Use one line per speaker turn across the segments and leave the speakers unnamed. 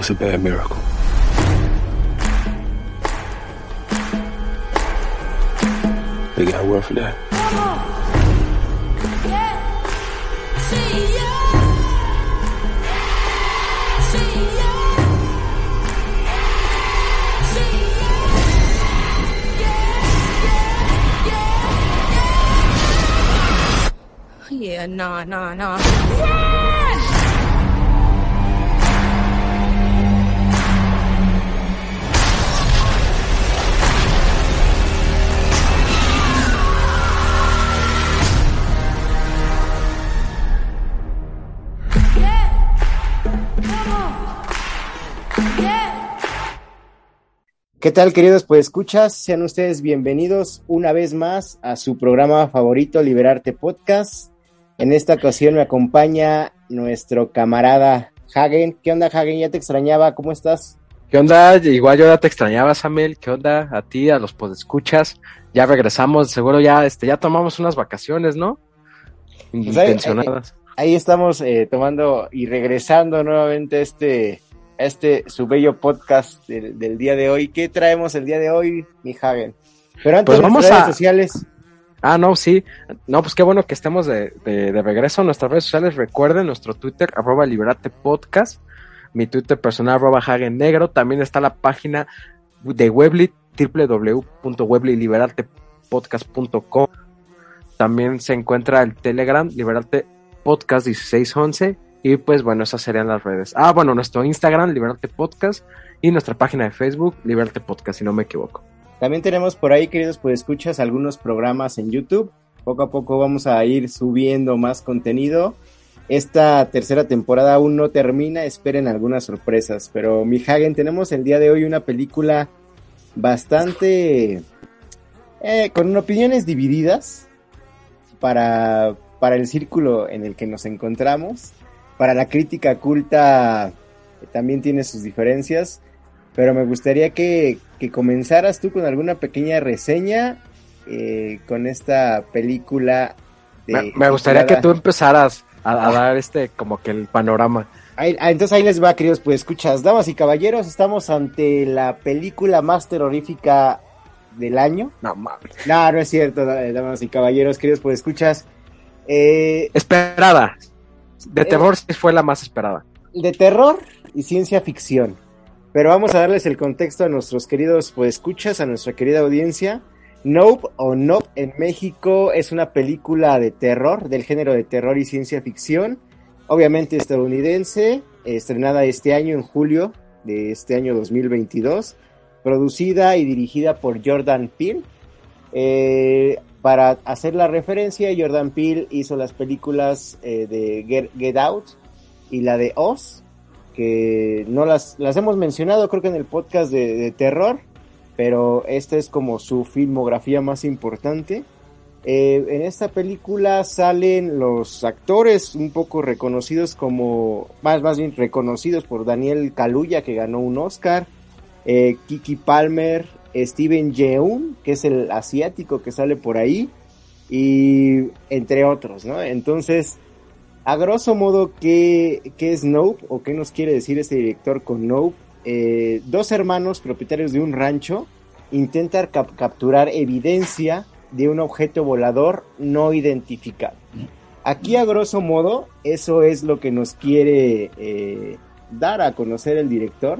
Was a bad miracle. They got word for that. Eh?
Yeah, nah, nah, nah.
¿Qué tal, queridos? Pues escuchas, sean ustedes bienvenidos una vez más a su programa favorito, Liberarte Podcast. En esta ocasión me acompaña nuestro camarada Hagen. ¿Qué onda, Hagen? Ya te extrañaba, ¿cómo estás?
¿Qué onda? Igual yo ya te extrañaba, Samuel. ¿Qué onda? A ti, a los podescuchas. Ya regresamos, seguro ya, este, ya tomamos unas vacaciones, ¿no?
Pues ahí-
Intencionadas.
Ahí estamos eh, tomando y regresando nuevamente a este, este su bello podcast del, del día de hoy. ¿Qué traemos el día de hoy, mi Hagen? Pero antes
Pues vamos
redes
a-
sociales,
Ah, no, sí. No, pues qué bueno que estemos de, de, de regreso a nuestras redes sociales. Recuerden nuestro Twitter, arroba Liberate Podcast. Mi Twitter personal, arroba Hagen Negro. También está la página de Webly, www.weblyliberatetepodcast.com. También se encuentra el Telegram, Liberate Podcast 1611. Y pues bueno, esas serían las redes. Ah, bueno, nuestro Instagram, Liberate Podcast. Y nuestra página de Facebook, Liberate Podcast, si no me equivoco.
También tenemos por ahí, queridos, pues escuchas algunos programas en YouTube. Poco a poco vamos a ir subiendo más contenido. Esta tercera temporada aún no termina, esperen algunas sorpresas. Pero, mi Hagen, tenemos el día de hoy una película bastante... eh, con opiniones divididas para, para el círculo en el que nos encontramos. Para la crítica culta eh, también tiene sus diferencias. Pero me gustaría que, que comenzaras tú con alguna pequeña reseña eh, con esta película. de-
Me, me gustaría que tú empezaras a, a dar este como que el panorama.
Ahí- ah, entonces ahí les va, queridos, pues escuchas, damas y caballeros, estamos ante la película más terrorífica del año.
No mames.
No, no es cierto, da- damas y caballeros, queridos, pues escuchas. Eh,
Esperada. De terror sí fue la más esperada.
de terror y ciencia ficción. Pero vamos a darles el contexto a nuestros queridos pues escuchas, a nuestra querida audiencia. Nope o Nope en México es una película de terror, del género de terror y ciencia ficción, obviamente estadounidense, estrenada este año en julio de este año 2022, producida y dirigida por Jordan Peele. Eh, para hacer la referencia, Jordan Peele hizo las películas eh, de Get, Out y la de Oz, que no las, las hemos mencionado creo que en el podcast de, de terror, pero esta es como su filmografía más importante. Eh, en esta película salen los actores un poco reconocidos como, más, más bien reconocidos por Daniel Kaluuya, que ganó un Oscar, eh, Kiki Palmer, Steven Yeun, que es el asiático que sale por ahí, y entre otros, ¿no? Entonces, a grosso modo, ¿qué, es Nope o qué nos quiere decir este director con Nope? Eh, dos hermanos propietarios de un rancho intentan cap- capturar evidencia de un objeto volador no identificado. Aquí a grosso modo, eso es lo que nos quiere eh, dar a conocer el director.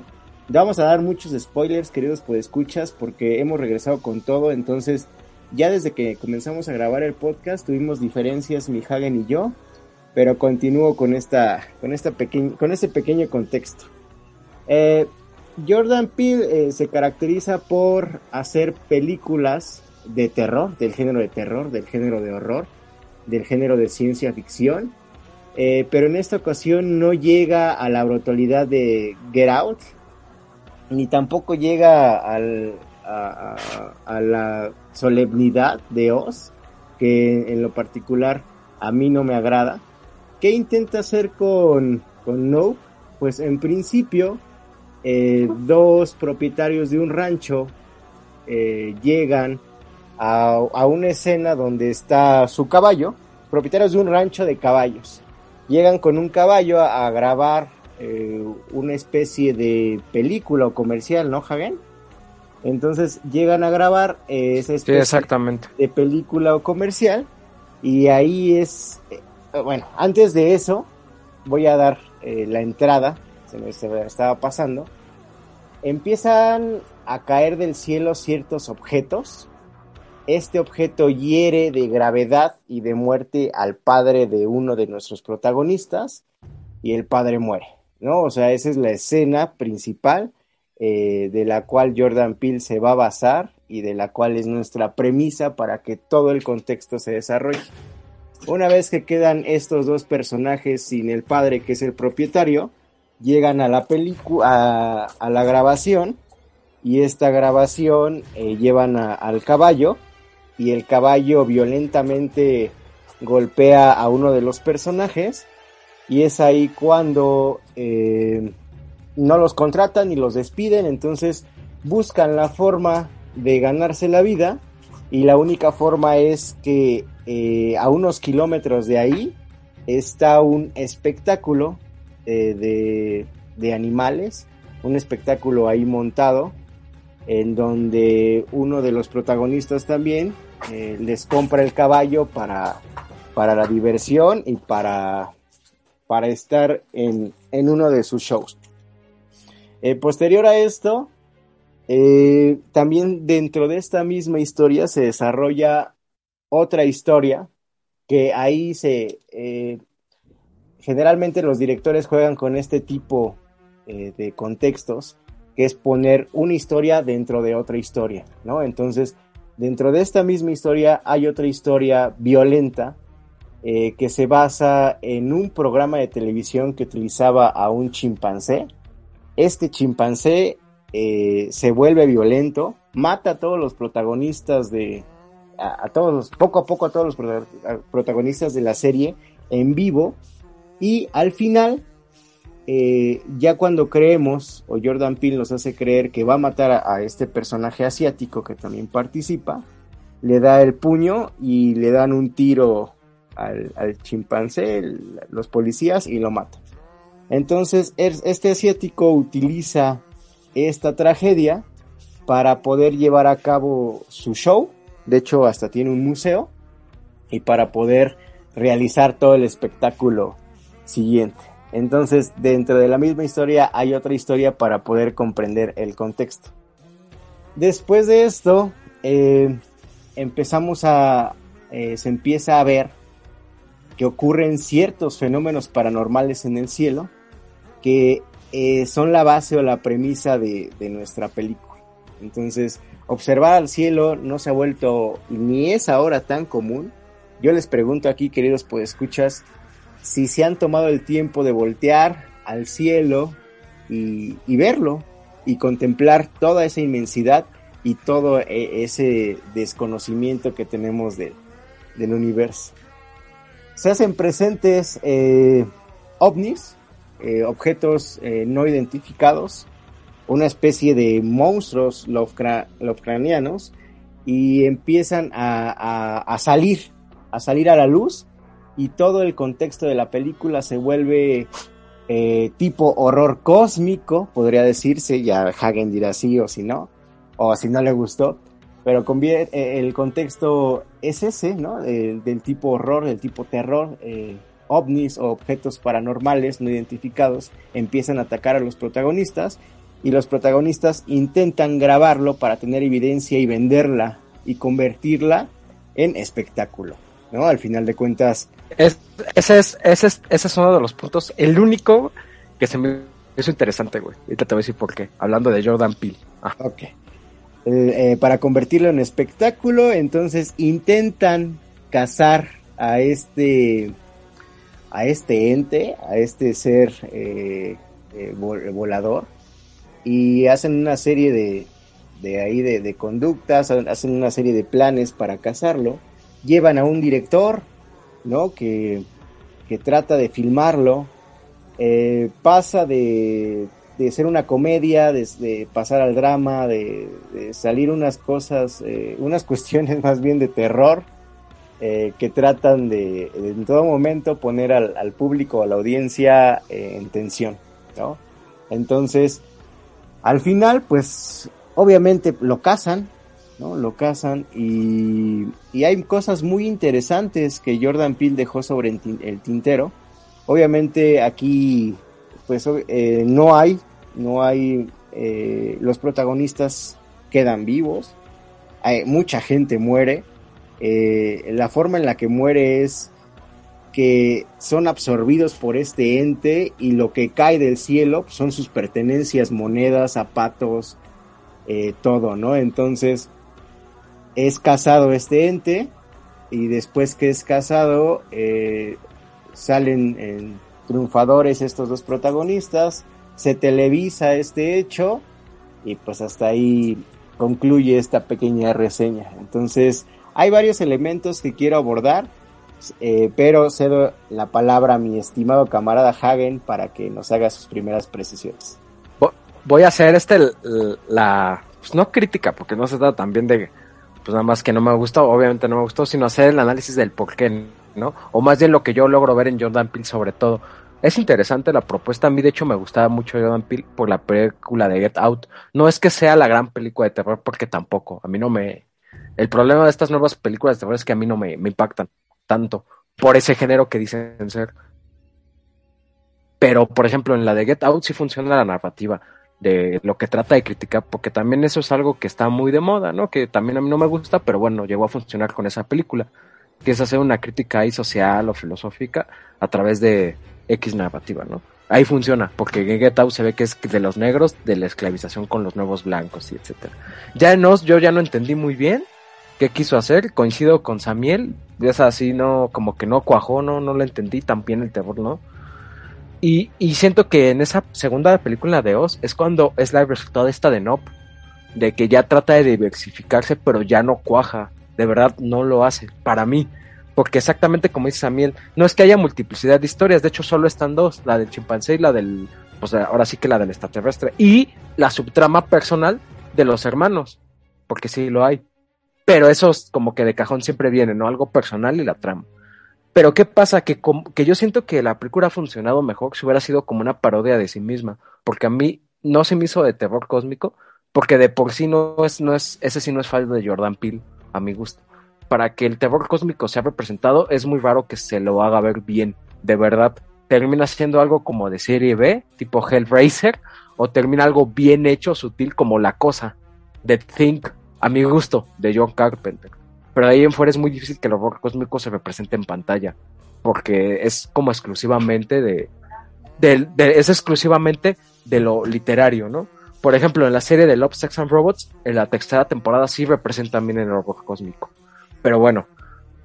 Vamos a dar muchos spoilers, queridos escuchas, porque hemos regresado con todo. Entonces, ya desde que comenzamos a grabar el podcast, tuvimos diferencias, mi Hagen y yo. pero continúo con esta, con esta con este pequeño contexto. Eh, Jordan Peele eh, se caracteriza por hacer películas de terror, del género de terror, del género de horror, del género de ciencia ficción, eh, pero en esta ocasión no llega a la brutalidad de Get Out, ni tampoco llega a, la solemnidad de Oz, que en lo particular a mí no me agrada. ¿Qué intenta hacer con, con? Pues en principio, eh, dos propietarios de un rancho eh, llegan a, a, una escena donde está su caballo, propietarios de un rancho de caballos. Llegan con un caballo a grabar eh, una especie de película o comercial, ¿no, Hagen? Entonces llegan a grabar eh, esa especie
sí, exactamente.
de película o comercial y ahí es, eh, bueno, antes de eso voy a dar la entrada, se me, se me estaba pasando, empiezan a caer del cielo ciertos objetos, este objeto hiere de gravedad y de muerte al padre de uno de nuestros protagonistas y el padre muere, ¿no? O sea, esa es la escena principal eh, de la cual Jordan Peele se va a basar y de la cual es nuestra premisa para que todo el contexto se desarrolle. Una vez que quedan estos dos personajes sin el padre que es el propietario, llegan a la película, a, la grabación y esta grabación eh, llevan al caballo y el caballo violentamente golpea a uno de los personajes y es ahí cuando eh, no los contratan y los despiden, entonces buscan la forma de ganarse la vida y la única forma es que eh, a unos kilómetros de ahí está un espectáculo eh, de, de, animales, un espectáculo ahí montado en donde uno de los protagonistas también eh, les compra el caballo para, para la diversión y para, para estar en, en uno de sus shows. Eh, posterior a esto, eh, también dentro de esta misma historia se desarrolla otra historia que ahí se... Eh, generalmente los directores juegan con este tipo de contextos, que es poner una historia dentro de otra historia, ¿no? Entonces, dentro de esta misma historia hay otra historia violenta eh, que se basa en un programa de televisión que utilizaba a un chimpancé. Este chimpancé eh, se vuelve violento, mata a todos los protagonistas de, a, todos, poco a poco a todos los protagonistas de la serie en vivo y al final, eh, ya cuando creemos, o Jordan Peele nos hace creer que va a matar a este personaje asiático que también participa, le da el puño y le dan un tiro al, chimpancé, los policías, y lo matan. Entonces, este asiático utiliza esta tragedia para poder llevar a cabo su show. De hecho, hasta tiene un museo. Y para poder realizar todo el espectáculo siguiente. Entonces, dentro de la misma historia hay otra historia para poder comprender el contexto. Después de esto, eh, empezamos a, eh, se empieza a ver que ocurren ciertos fenómenos paranormales en el cielo que eh, son la base o la premisa de, nuestra película. Entonces, observar al cielo no se ha vuelto ni es ahora tan común. Yo les pregunto aquí, queridos escuchas si se han tomado el tiempo de voltear al cielo y, verlo y contemplar toda esa inmensidad y todo e, ese desconocimiento que tenemos de, del universo. Se hacen presentes eh, ovnis, eh, objetos eh, no identificados, una especie de monstruos lovecranianos y empiezan a, salir, a salir a la luz y todo el contexto de la película se vuelve tipo horror cósmico, podría decirse, ya Hagen dirá sí o si no, o si no le gustó, pero eh, el contexto es ese, ¿no? Eh, del tipo horror, del tipo terror, eh, ovnis o objetos paranormales no identificados empiezan a atacar a los protagonistas y los protagonistas intentan grabarlo para tener evidencia y venderla y convertirla en espectáculo, ¿no? Al final de cuentas,
es, ese, es, ese, es, ese es uno de los puntos, el único que se me hizo interesante, güey. Ahorita te voy a decir por qué, hablando de Jordan Peele. Ah.
Ok. Eh, eh, para convertirlo en espectáculo, entonces intentan cazar a este a este ente, a este ser eh, vol- volador, y hacen una serie de, de ahí de, conductas, hacen una serie de planes para cazarlo, llevan a un director, ¿no? Que, que trata de filmarlo, pasa de, de ser una comedia, de, pasar al drama, de, salir unas cosas, eh, unas cuestiones más bien de terror, eh, que tratan de, en todo momento poner al, al público, a la audiencia eh, en tensión, ¿no? Entonces, al final, pues, obviamente lo casan, ¿no? Lo casan y, y hay cosas muy interesantes que Jordan Peele dejó sobre el, tin- el tintero. Obviamente aquí, pues, no hay, no hay, eh, los protagonistas quedan vivos, hay, mucha gente muere, eh, la forma en la que muere es que son absorbidos por este ente y lo que cae del cielo son sus pertenencias, monedas, zapatos, eh, todo, ¿no? Entonces es casado este ente y después que es casado eh, salen triunfadores estos dos protagonistas, se televisa este hecho y pues hasta ahí concluye esta pequeña reseña. Entonces hay varios elementos que quiero abordar, eh, pero cedo la palabra a mi estimado camarada Hagen para que nos haga sus primeras precisiones.
Vo- Voy a hacer este, la, pues no crítica, porque no se trata también de, pues nada más que no me gustó, obviamente no me gustó, sino hacer el análisis del por qué, ¿no? O más bien lo que yo logro ver en Jordan Peele sobre todo. Es interesante la propuesta, a mí de hecho me gustaba mucho Jordan Peele por la película de Get Out. No es que sea la gran película de terror, porque tampoco, a mí no me... El problema de estas nuevas películas de terror es que a mí no me, me impactan tanto por ese género que dicen ser. Pero, por ejemplo, en la de Get Out sí funciona la narrativa de lo que trata de criticar, porque también eso es algo que está muy de moda, ¿no? Que también a mí no me gusta, pero bueno, llegó a funcionar con esa película, que es hacer una crítica ahí social o filosófica a través de X narrativa, ¿no? Ahí funciona, porque en se ve que es de los negros, de la esclavización con los nuevos blancos y etcétera. Ya en Oz yo ya no entendí muy bien qué quiso hacer, coincido con Samiel, es así, no, como que no cuajó, no, no lo entendí tan bien el terror, ¿no? Y, y siento que en esa segunda película de Oz es cuando es la resultado esta de Nope, de que ya trata de diversificarse, pero ya no cuaja, de verdad no lo hace, para mí, porque exactamente como dice Samiel, no es que haya multiplicidad de historias, de hecho solo están dos, la del chimpancé y la del, pues ahora sí que la del extraterrestre, y la subtrama personal de los hermanos, porque sí lo hay, pero eso es como que de cajón siempre viene, ¿no? Algo personal y la trama. Pero ¿qué pasa? Que, que yo siento que la película ha funcionado mejor si hubiera sido como una parodia de sí misma, porque a mí no se me hizo de terror cósmico, porque de por sí no es, no es, ese sí no es fallo de Jordan Peele, a mi gusto. Para que el terror cósmico sea representado, es muy raro que se lo haga ver bien, de verdad. Termina siendo algo como de serie B, tipo Hellraiser, o termina algo bien hecho, sutil, como La Cosa, de Think, a mi gusto, de John Carpenter. Pero de ahí en fuera es muy difícil que el horror cósmico se represente en pantalla, porque es como exclusivamente de, de- es exclusivamente de lo literario, ¿no? Por ejemplo, en la serie de Love, Sex and Robots, en la tercera temporada sí representan bien el horror cósmico. Pero bueno,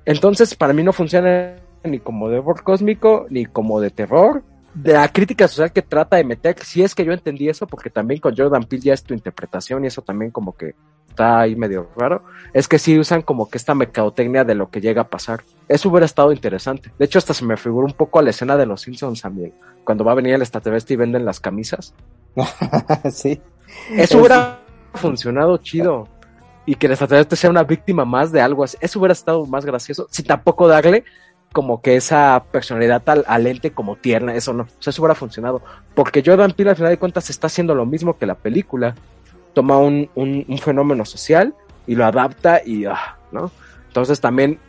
entonces para mí no funciona ni como de horror cósmico, ni como de terror. De la crítica social que trata de meter, si es que yo entendí eso, porque también con Jordan Peele ya es tu interpretación y eso también como que está ahí medio raro, es que sí usan como que esta mercadotecnia de lo que llega a pasar. Eso hubiera estado interesante. De hecho, hasta se me figura un poco a la escena de los Simpsons también, cuando va a venir el extraterrestre y venden las camisas.
sí.
Eso hubiera funcionado chido. Y que el extraterrestre sea una víctima más de algo así. Eso hubiera estado más gracioso. Sin tampoco darle como que esa personalidad al, al ente como tierna. Eso no. O sea, eso hubiera funcionado. Porque Jordan Peele al final de cuentas está haciendo lo mismo que la película. Toma un, un, un fenómeno social y lo adapta y... ah, ¿no? Entonces también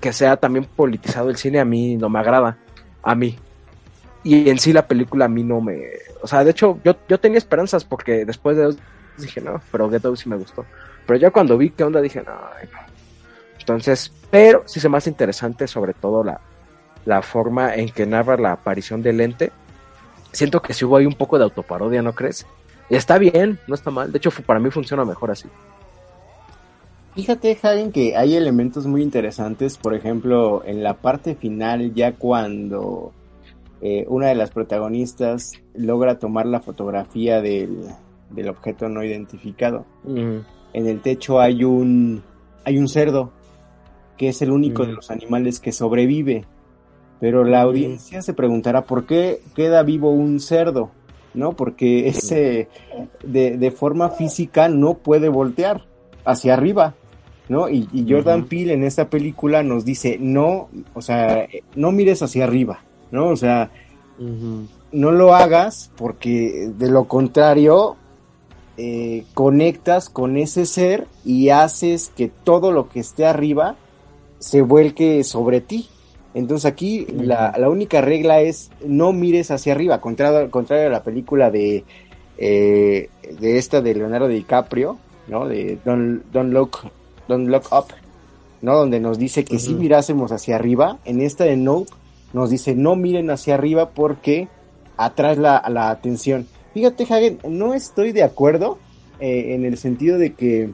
que sea también politizado el cine a mí no me agrada. A mí. Y en sí la película a mí no me... O sea, de hecho yo, yo tenía esperanzas porque después de dije, no, pero Get Out sí me gustó. Pero ya cuando vi qué onda dije, no. Entonces, pero sí se me hace interesante sobre todo la, la forma en que narra la aparición del ente, siento que sí hubo ahí un poco de autoparodia, ¿no crees? Y está bien, no está mal. De hecho, para mí funciona mejor así.
Fíjate, Hagen, que hay elementos muy interesantes, por ejemplo, en la parte final, ya cuando eh, una de las protagonistas logra tomar la fotografía del, del objeto no identificado.
Mm,
En el techo hay un, hay un cerdo, que es el único
Mm.
de los animales que sobrevive. Pero la audiencia se preguntará por qué queda vivo un cerdo, ¿no? Porque ese de, de forma física no puede voltear hacia arriba, ¿no? Y, y Jordan. Peele en esta película nos dice, no, o sea, no mires hacia arriba, ¿no? O sea, no lo hagas porque de lo contrario eh, conectas con ese ser y haces que todo lo que esté arriba se vuelque sobre ti. Entonces aquí la, la única regla es no mires hacia arriba, contrario, contrario a la película de, eh, de esta de Leonardo DiCaprio, ¿no? De Don't, Don't Look, Don't Look Up, ¿no? Donde nos dice que si mirásemos hacia arriba, en esta de Nope nos dice no miren hacia arriba porque atrae la, la atención. Fíjate, Hagen, no estoy de acuerdo eh, en el sentido de que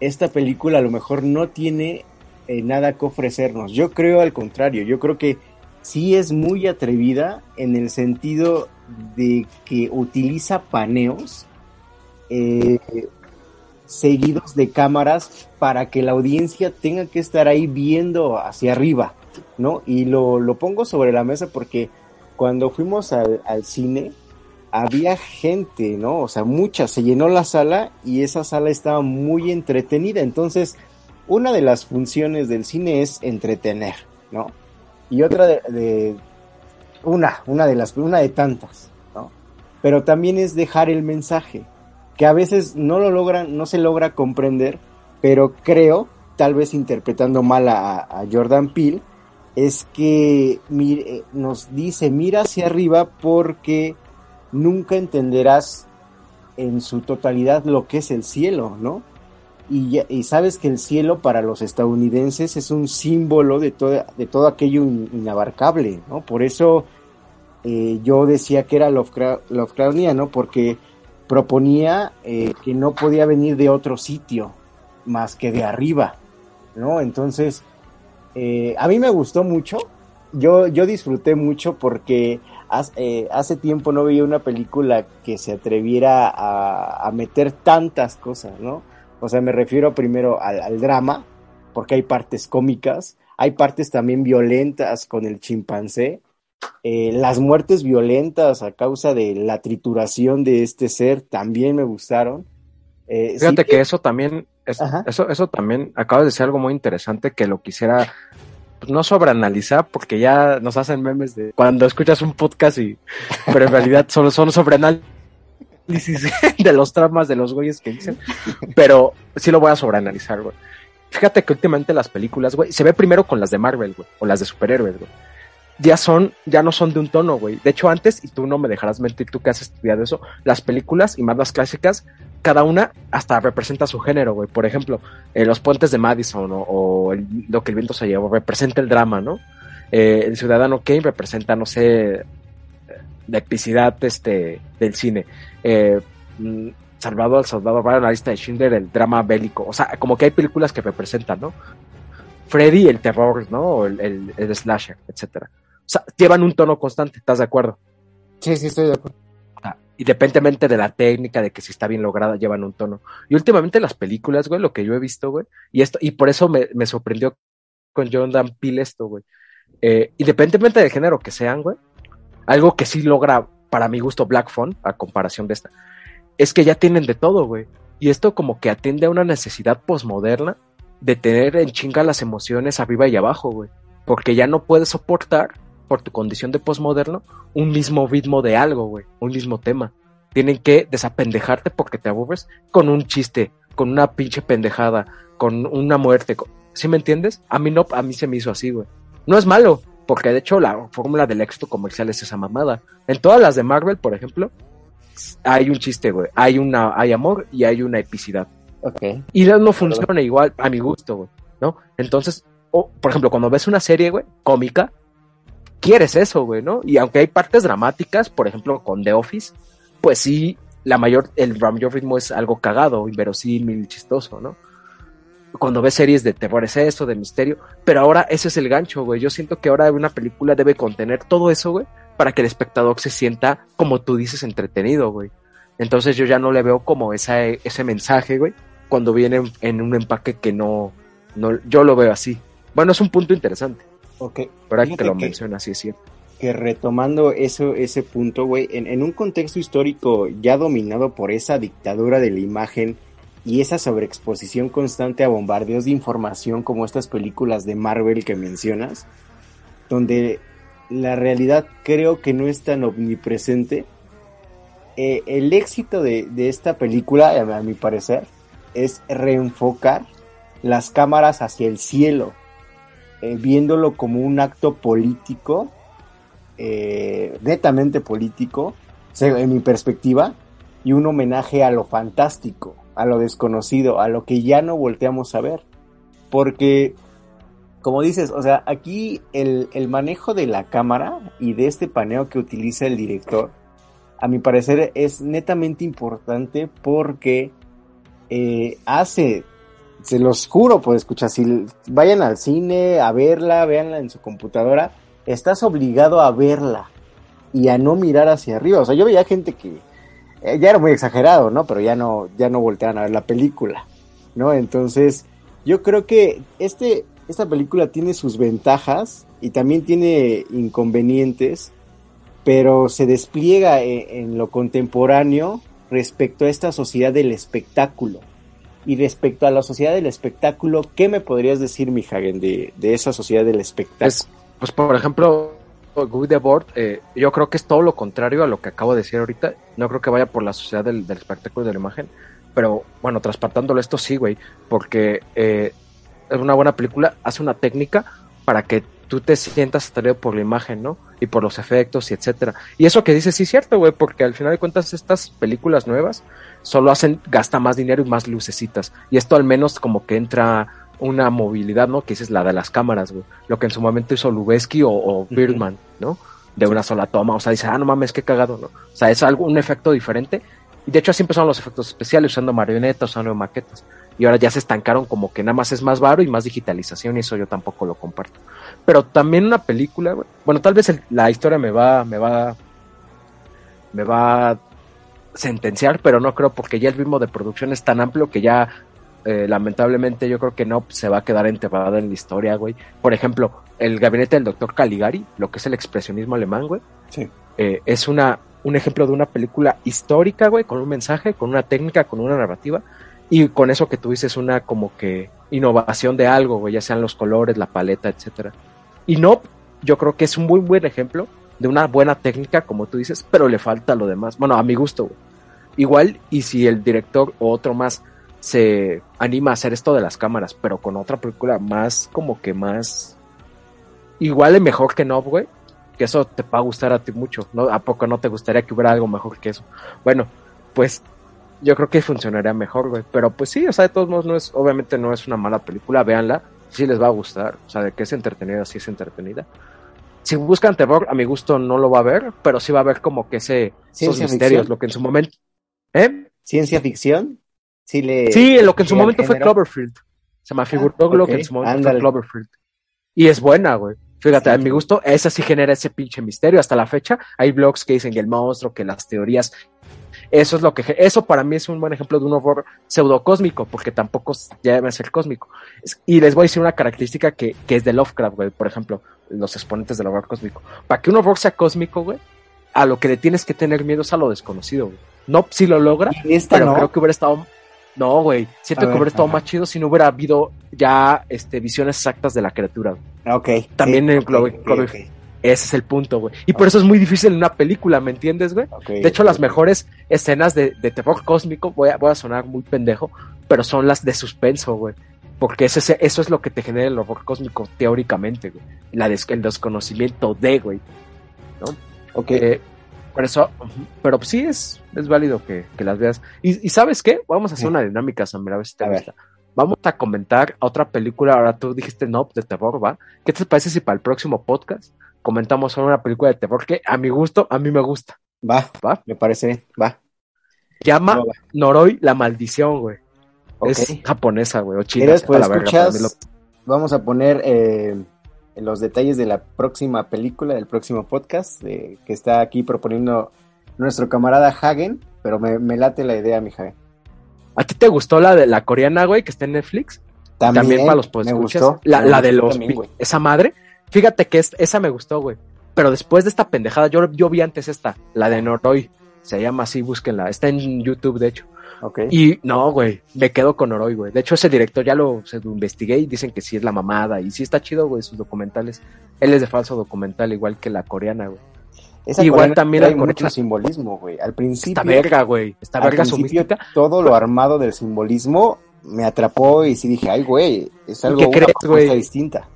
esta película a lo mejor no tiene eh, nada que ofrecernos. Yo creo al contrario, yo creo que sí es muy atrevida en el sentido de que utiliza paneos eh, seguidos de cámaras para que la audiencia tenga que estar ahí viendo hacia arriba, ¿no? Y lo, lo pongo sobre la mesa porque cuando fuimos al, al cine había gente, ¿no? O sea, mucha, se llenó la sala y esa sala estaba muy entretenida. Entonces, una de las funciones del cine es entretener, ¿no? Y otra de, una, una de las, una de tantas, ¿no? Pero también es dejar el mensaje, que a veces no lo logran, no se logra comprender, pero creo, tal vez interpretando mal a, a Jordan Peele, es que mire, nos dice, mira hacia arriba porque nunca entenderás en su totalidad lo que es el cielo, ¿no? Y, sabes que el cielo para los estadounidenses es un símbolo de todo, de todo aquello in- inabarcable, ¿no? Por eso eh, yo decía que era Lovecra- Lovecraftiano, porque proponía eh, que no podía venir de otro sitio más que de arriba, ¿no? Entonces, eh, a mí me gustó mucho, yo, yo disfruté mucho porque hace, eh, hace tiempo no veía una película que se atreviera a, a meter tantas cosas, ¿no? O sea, me refiero primero al, al drama, porque hay partes cómicas, hay partes también violentas con el chimpancé, eh, las muertes violentas a causa de la trituración de este ser también me gustaron. Eh,
Fíjate
sí
que eso también, es- eso, eso también, acabas de decir algo muy interesante que lo quisiera no sobreanalizar porque ya nos hacen memes de cuando escuchas un podcast y, pero en realidad solo son sobreanálisis de los tramas de los güeyes que dicen, pero sí lo voy a sobreanalizar, güey. Fíjate que últimamente las películas, güey, se ve primero con las de Marvel, güey, o las de superhéroes, güey. Ya son, ya no son de un tono, güey. De hecho, antes, y tú no me dejarás mentir, tú que has estudiado eso, las películas y más las clásicas, cada una hasta representa su género, güey. Por ejemplo, eh, Los Puentes de Madison o, Lo que el viento se llevó representa el drama, ¿no? Eh, el Ciudadano Kane representa, no sé, la epicidad este, del cine. Eh, mm, Salvado al Soldado Ryan, la lista de Schindler, el drama bélico. O sea, como que hay películas que representan, ¿no? Freddy, el terror, ¿no? O el, el, el slasher, etcétera. O sea, llevan un tono constante, ¿estás de acuerdo?
Sí, sí, estoy de acuerdo.
Independientemente de la técnica, de que si está bien lograda, llevan un tono. Y últimamente las películas, güey, lo que yo he visto, güey, y esto, y por eso me, me sorprendió con Jordan Peele esto, güey. Eh, independientemente del género que sean, güey, algo que sí logra, para mi gusto, Black Phone, a comparación de esta, es que ya tienen de todo, güey. Y esto como que atiende a una necesidad posmoderna de tener en chinga las emociones arriba y abajo, güey. Porque ya no puedes soportar, por tu condición de posmoderno, un mismo ritmo de algo, güey. Un mismo tema. Tienen que desapendejarte porque te aburres con un chiste, con una pinche pendejada, con una muerte. con- ¿Sí me entiendes? A mí no, a mí se me hizo así, güey. No es malo, porque de hecho la fórmula del éxito comercial es esa mamada. En todas las de Marvel, por ejemplo, hay un chiste, güey. Hay una, hay amor y hay una epicidad. Y no, no funciona igual a mi gusto, güey, ¿no? Entonces, por ejemplo, cuando ves una serie, güey, cómica, quieres eso, güey, ¿no? Y aunque hay partes dramáticas, por ejemplo, con The Office, pues sí, la mayor, el mayor ritmo es algo cagado, inverosímil, chistoso, ¿no? Cuando ves series de terror es eso, de misterio, pero ahora ese es el gancho, güey. Yo siento que ahora una película debe contener todo eso, güey, para que el espectador se sienta, como tú dices, entretenido, güey. Entonces yo ya no le veo como esa, ese mensaje, güey, cuando viene en un empaque que no, no, yo lo veo así. Bueno, es un punto interesante.
Ok.
Ahora que lo mencionas, sí es cierto.
que retomando eso, ese punto, güey, en, en un contexto histórico ya dominado por esa dictadura de la imagen y esa sobreexposición constante a bombardeos de información como estas películas de Marvel que mencionas, donde la realidad creo que no es tan omnipresente, eh, el éxito de, de esta película, a mi parecer, es reenfocar las cámaras hacia el cielo, eh, viéndolo como un acto político eh, netamente político, en mi perspectiva, y un homenaje a lo fantástico, a lo desconocido, a lo que ya no volteamos a ver. Porque, como dices, o sea, aquí el, el manejo de la cámara y de este paneo que utiliza el director, a mi parecer es netamente importante porque eh, hace, se los juro, pues escucha, si vayan al cine a verla, véanla en su computadora, estás obligado a verla y a no mirar hacia arriba. O sea, yo veía gente que eh, ya era muy exagerado, ¿no? Pero ya no, ya no volteaban a ver la película, ¿no? Entonces, yo creo que este, esta película tiene sus ventajas y también tiene inconvenientes, pero se despliega en, en lo contemporáneo respecto a esta sociedad del espectáculo. Y respecto a la sociedad del espectáculo, ¿qué me podrías decir, Mijagen, de, de esa sociedad del espectáculo?
Pues, pues por ejemplo, Guy Debord, eh, yo creo que es todo lo contrario a lo que acabo de decir ahorita. No creo que vaya por la sociedad del, del espectáculo de la imagen. Pero bueno, traspasándolo esto sí, güey. Porque eh, es una buena película, hace una técnica para que tú te sientas atraído por la imagen, ¿no? Y por los efectos y etcétera. Y eso que dices sí es cierto, güey, porque al final de cuentas estas películas nuevas solo hacen, gasta más dinero y más lucecitas. Y esto al menos como que entra una movilidad, ¿no? Que esa es la de las cámaras, güey. Lo que en su momento hizo Lubeski o, o Birdman, ¿no? De una sola toma. O sea, dice, ah, no mames, qué cagado, ¿no? O sea, es algo, un efecto diferente. Y de hecho así empezaron los efectos especiales, usando marionetas, usando maquetas. Y ahora ya se estancaron como que nada más es más varo y más digitalización y eso yo tampoco lo comparto. Pero también una película, güey. Bueno, tal vez el- la historia me va, me va, me va sentenciar, pero no creo porque ya el ritmo de producción es tan amplio que ya eh, lamentablemente yo creo que no se va a quedar enterrada en la historia, güey. Por ejemplo, el gabinete del doctor Caligari, lo que es el expresionismo alemán, güey,
Sí.
eh, es una, un ejemplo de una película histórica, güey, con un mensaje, con una técnica, con una narrativa, y con eso que tú dices, una como que innovación de algo, güey, ya sean los colores, la paleta, etcétera. Y no, yo creo que es un muy buen ejemplo de una buena técnica, como tú dices, pero le falta lo demás. Bueno, a mi gusto. Igual, y si el director o otro más se anima a hacer esto de las cámaras, pero con otra película más, como que más. Igual de mejor que no, güey. Que eso te va a gustar a ti mucho, ¿no? ¿A poco no te gustaría que hubiera algo mejor que eso? Bueno, pues yo creo que funcionaría mejor, güey. Pero pues sí, o sea, de todos modos, no es, obviamente no es una mala película, véanla, sí les va a gustar. O sea, de que es entretenida, sí es entretenida. Si buscan terror, a mi gusto no lo va a ver, pero sí va a ver como que ese, esos misterios,
ficción.
lo que en su momento. ¿Eh?
¿Ciencia ficción? Sí, le,
Sí, lo que en su momento fue. Cloverfield. Se me figuró
Ah,
lo que en su momento
ándale.
fue Cloverfield. Y es buena, güey. Fíjate,
Sí.
a mi gusto, esa sí genera ese pinche misterio. Hasta la fecha, hay blogs que dicen que el monstruo, que las teorías. Eso es lo que. Eso para mí es un buen ejemplo de un horror pseudocósmico, porque tampoco ya debe ser cósmico. Y les voy a decir una característica que, que es de Lovecraft, güey. Por ejemplo, los exponentes del horror cósmico. Para que un horror sea cósmico, güey, a lo que le tienes que tener miedo es a lo desconocido, güey. No, si lo logra,
esta
pero
no.
creo que hubiera estado. No, güey. Siento
A
que
ver,
hubiera estado
ajá.
más chido si no hubiera habido ya este, visiones exactas de la criatura. güey.
Ok.
También
sí,
en
ok,
Clover-
ok,
Clover- Ese es el punto, güey. Y por eso es muy difícil en una película, ¿me entiendes, güey? De hecho, las mejores escenas de, de terror cósmico, voy a, voy a sonar muy pendejo, pero son las de suspenso, güey. Porque ese, ese- eso es lo que te genera el horror cósmico teóricamente, güey. La des- el desconocimiento de, güey.
Ok.
Eh, por eso, pero sí es, es válido que, que las veas. Y, y ¿sabes qué? Vamos a hacer una dinámica, Samir, a ver si te
A ver.
gusta. vamos a comentar otra película. Ahora tú dijiste no, de terror, ¿va? ¿Qué te parece si para el próximo podcast comentamos sobre una película de terror que a mi gusto, a mí me gusta?
Va,
¿Va?
me parece bien, va.
Llama
No, va.
Noroi la maldición, güey. Es japonesa, güey, o china.
¿Quieres, pues,
verga,
escuchas?
lo-
Vamos a poner eh, los detalles de la próxima película, del próximo podcast, eh, que está aquí proponiendo nuestro camarada Hagen, pero me, me late la idea, mi Hagen.
¿A ti te gustó la de la coreana, güey, que está en Netflix? También, para los
me
podescuchas.
gustó.
La,
me
la de los.
también,
esa madre. Fíjate que es- esa me gustó, güey. Pero después de esta pendejada, yo, yo vi antes esta, la de Noroi. Se llama así, búsquenla. Está en YouTube, de hecho.
Ok.
Y no, güey, me quedo con Noroi, güey. De hecho, ese director ya lo, se lo investigué y dicen que sí es la mamada. Y sí está chido, güey, sus documentales. Él es de falso documental, igual que la coreana, güey.
Esa
igual
coreana
también coreana-
mucho simbolismo, güey. Al principio,
Esta verga, güey. Esta
al
verga su mística.
todo lo armado del simbolismo me atrapó y sí dije, ay, güey, es algo una
crees, güey?
distinta.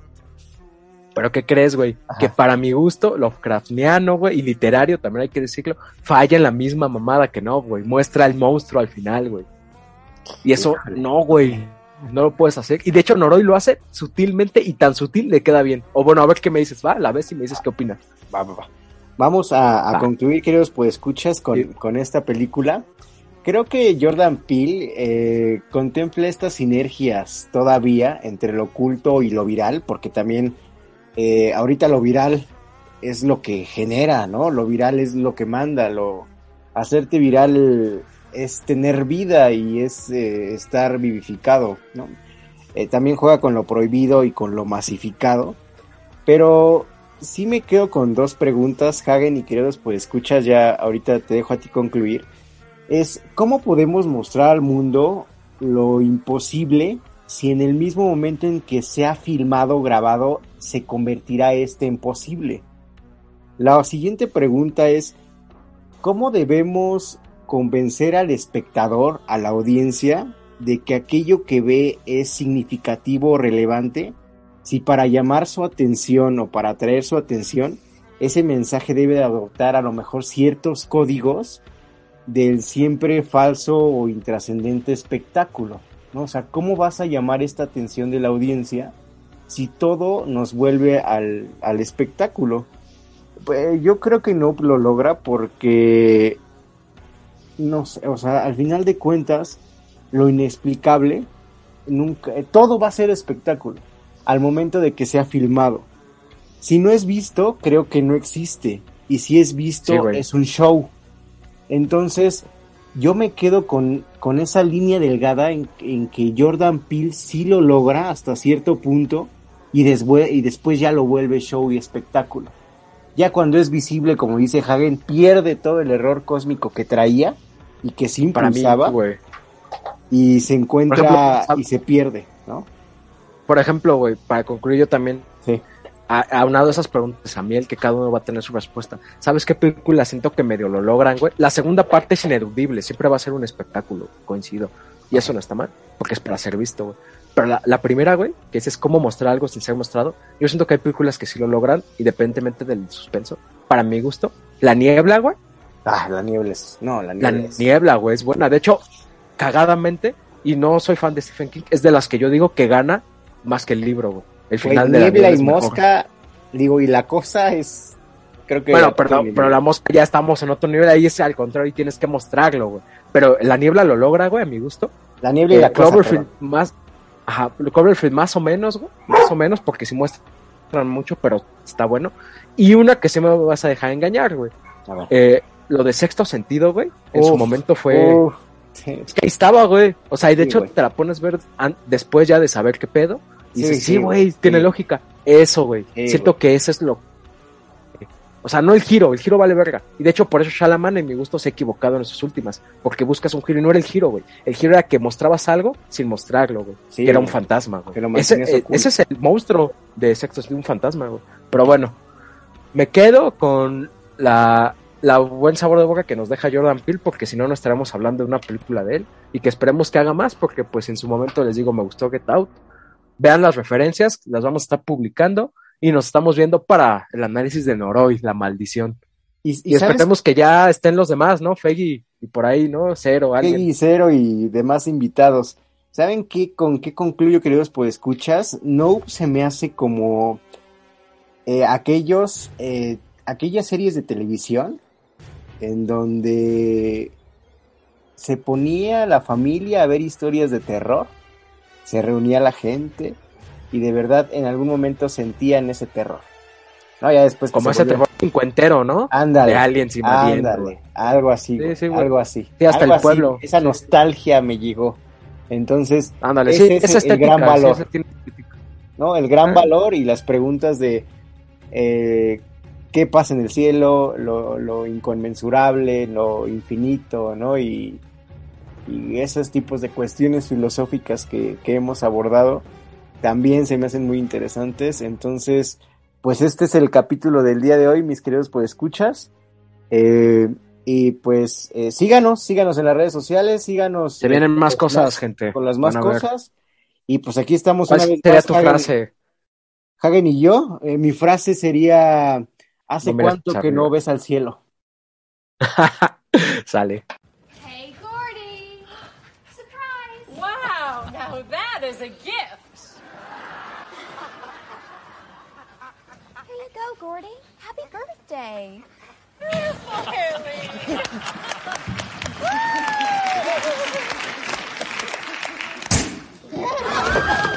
Pero ¿qué crees, güey?
Ajá.
Que para mi gusto, Lovecraftiano, güey, y literario, también hay que decirlo, falla en la misma mamada que no, güey. Muestra el monstruo al final, güey. Y eso,
Híjole.
no, güey. No lo puedes hacer. Y de hecho, Noroi lo hace sutilmente y tan sutil le queda bien. O bueno, a ver qué me dices, va, la ves y me dices qué opinas.
Va, va, va. Vamos a, a concluir, queridos, pues escuchas con,
Sí.
con esta película. Creo que Jordan Peele eh, contempla estas sinergias todavía entre lo oculto y lo viral, porque también eh, ahorita lo viral es lo que genera, ¿no? Lo viral es lo que manda, lo hacerte viral es tener vida y es eh, estar vivificado, ¿no? Eh, también juega con lo prohibido y con lo masificado, pero sí me quedo con dos preguntas, Hagen y queridos, pues escuchas ya, ahorita te dejo a ti concluir. Es cómo podemos mostrar al mundo lo imposible si en el mismo momento en que se ha filmado, grabado, se convertirá este en posible. La siguiente pregunta es cómo debemos convencer al espectador, a la audiencia, de que aquello que ve es significativo o relevante si para llamar su atención o para atraer su atención, ese mensaje debe de adoptar a lo mejor ciertos códigos del siempre falso o intrascendente espectáculo, ¿no? O sea, ¿cómo vas a llamar esta atención de la audiencia si todo nos vuelve al, al espectáculo? Pues, yo creo que no lo logra porque, no sé, o sea, al final de cuentas, lo inexplicable, nunca, todo va a ser espectáculo al momento de que sea filmado. Si no es visto, creo que no existe. Y si es visto,
Sí,
es un show. Entonces, yo me quedo con, con esa línea delgada en, en que Jordan Peele sí lo logra hasta cierto punto y, después y después ya lo vuelve show y espectáculo. Ya cuando es visible, como dice Hagen, pierde todo el error cósmico que traía y que sí
Para mí,
impulsaba y se encuentra
ejemplo,
y se pierde, ¿no?
Por ejemplo, güey, para concluir yo también,
Sí.
A- aunado esas preguntas a Miel, que cada uno va a tener su respuesta. ¿Sabes qué película siento que medio lo logran, güey? La segunda parte es ineludible, siempre va a ser un espectáculo, coincido. Y eso no está mal, porque es para ser visto, güey. Pero la, la primera, güey, que ese es cómo mostrar algo sin ser mostrado, yo siento que hay películas que sí lo logran, independientemente del suspenso. Para mi gusto, La Niebla, güey,
Ah, la niebla es. No, la
La
niebla es.
Niebla, güey, es buena. De hecho, cagadamente, y no soy fan de Stephen King, es de las que yo digo que gana más que el libro, güey. El final de la
niebla y
es mejor.
mosca, digo, y la cosa es. Creo que.
Bueno, pero, pero la mosca ya estamos en otro nivel, ahí es al contrario y tienes que mostrarlo, güey. Pero la niebla lo logra, güey, a mi gusto.
La niebla y
Eh,
la cosa.
Cloverfield
perdón.
más, ajá, Cloverfield más o menos, güey, más o menos, porque sí muestran mucho, pero está bueno. Y una que sí me vas a dejar engañar, güey. Eh, lo de sexto sentido, güey, en su momento fue...
Uf, sí.
Es que ahí estaba, güey. O sea, y de
Sí,
hecho te la pones ver después ya de saber qué pedo. Y
Sí, sí,
güey, tiene lógica. Eso, güey.
Sí,
Siento que ese es lo. O sea, no el giro, el giro vale verga. Y de hecho, por eso Shalaman, en mi gusto, se ha equivocado en sus últimas. Porque buscas un giro y no era el giro, güey. El giro era que mostrabas algo sin mostrarlo, güey.
Sí,
que era un fantasma, güey. Ese, eh, ese es el monstruo de sexto sentido, un fantasma, güey. Pero bueno, me quedo con la, la buen sabor de boca que nos deja Jordan Peele, porque si no, no estaremos hablando de una película de él. Y que esperemos que haga más, porque pues en su momento les digo, me gustó Get Out. Vean las referencias, las vamos a estar publicando. Y nos estamos viendo para el análisis de Noroi, la maldición.
Y,
Y, esperemos que ya estén los demás, ¿no? Feggy y por ahí, ¿no? Cero, alguien.
Peggy Cero y demás invitados. ¿Saben qué? ¿Con qué concluyo, queridos pues escuchas? No se me hace como eh, aquellos, eh, aquellas series de televisión en donde se ponía la familia a ver historias de terror, se reunía la gente y de verdad en algún momento sentían ese terror. No, ya después
Como
se
ese terror cincuentero, ¿no?
Ándale.
De aliens invadiendo.
Ándale, algo así,
Sí, sí, güey.
algo así.
Sí, hasta
Algo
el
así,
pueblo.
Esa nostalgia me llegó. Entonces,
Ándale,
Ese
sí,
es el gran valor.
tiene.
¿no? El gran
Ah.
valor y las preguntas de eh, qué pasa en el cielo, lo, lo inconmensurable, lo infinito, ¿no? Y, y esos tipos de cuestiones filosóficas que, que hemos abordado también se me hacen muy interesantes. Entonces, pues este es el capítulo del día de hoy, mis queridos pues escuchas. y pues eh, síganos, síganos en las redes sociales, síganos.
Se vienen
eh,
más cosas,
las-
gente.
Con las más cosas. Y pues aquí estamos
¿Cuál
una vez
sería
más,
tu
Hagen-
frase?
Hagen y yo, eh, mi frase sería, ¿hace
No
cuánto que no ves al cielo?
Sale.
That is a gift.
Here you go, Gordy. Happy birthday.
No,